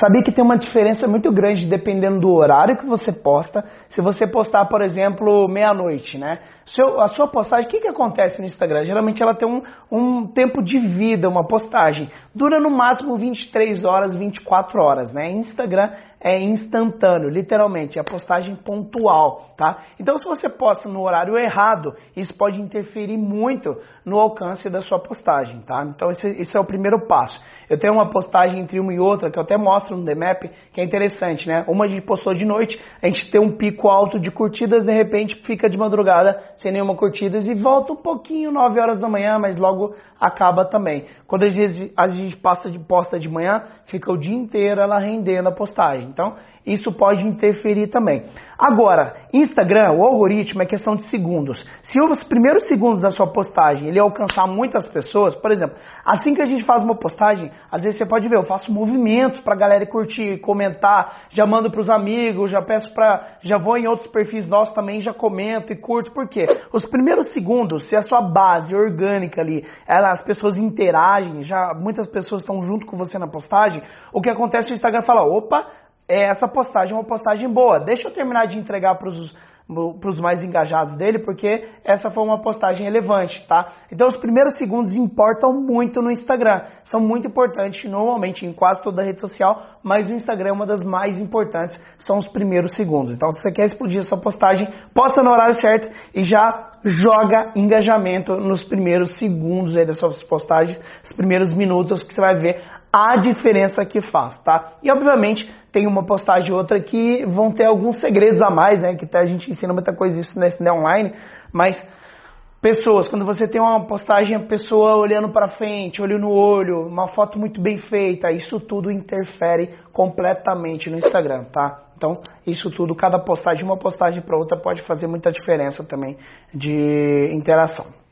sabia que tem uma diferença muito grande dependendo do horário que você posta. Se você postar, por exemplo, meia-noite, né? Seu, a sua postagem, o que, que acontece no Instagram? Geralmente ela tem um, um tempo de vida, uma postagem. Dura no máximo 23 horas, 24 horas, né? Instagram é instantâneo, literalmente, é a postagem pontual, tá? Então, se você posta no horário errado, isso pode interferir muito no alcance da sua postagem, tá? Então, esse, esse é o primeiro passo. Eu tenho uma postagem entre uma e outra que eu até mostro no The Map, que é interessante, né? Uma a gente postou de noite, a gente tem um pico alto de curtidas, de repente fica de madrugada sem nenhuma curtidas e volta um pouquinho 9 horas da manhã, mas logo acaba também. Quando gente, a gente passa de posta de manhã, fica o dia inteiro ela rendendo a postagem. Então, isso pode interferir também. Agora, Instagram, o algoritmo é questão de segundos. Se os primeiros segundos da sua postagem ele alcançar muitas pessoas, por exemplo, assim que a gente faz uma postagem, às vezes você pode ver, eu faço movimentos para a galera curtir, comentar, já mando para os amigos, já peço para, já vou em outros perfis nossos também, já comento e curto, por quê? Os primeiros segundos, se a sua base orgânica ali, ela, as pessoas interagem, já muitas pessoas estão junto com você na postagem, o que acontece no Instagram fala, opa, é, essa postagem é uma postagem boa. Deixa eu terminar de entregar para os mais engajados dele, porque essa foi uma postagem relevante, tá? Então os primeiros segundos importam muito no Instagram. São muito importantes normalmente em quase toda rede social, mas o Instagram é uma das mais importantes, são os primeiros segundos. Então se você quer explodir essa postagem, posta no horário certo e já joga engajamento nos primeiros segundos aí das suas postagens, os primeiros minutos que você vai ver a diferença que faz, tá? E obviamente tem uma postagem ou outra que vão ter alguns segredos a mais, né? Que a gente ensina muita coisa isso nesse né, online, mas pessoas, quando você tem uma postagem, a pessoa olhando para frente, olho no olho, uma foto muito bem feita, isso tudo interfere completamente no Instagram, tá? Então, isso tudo, cada postagem, uma postagem para outra, pode fazer muita diferença também de interação.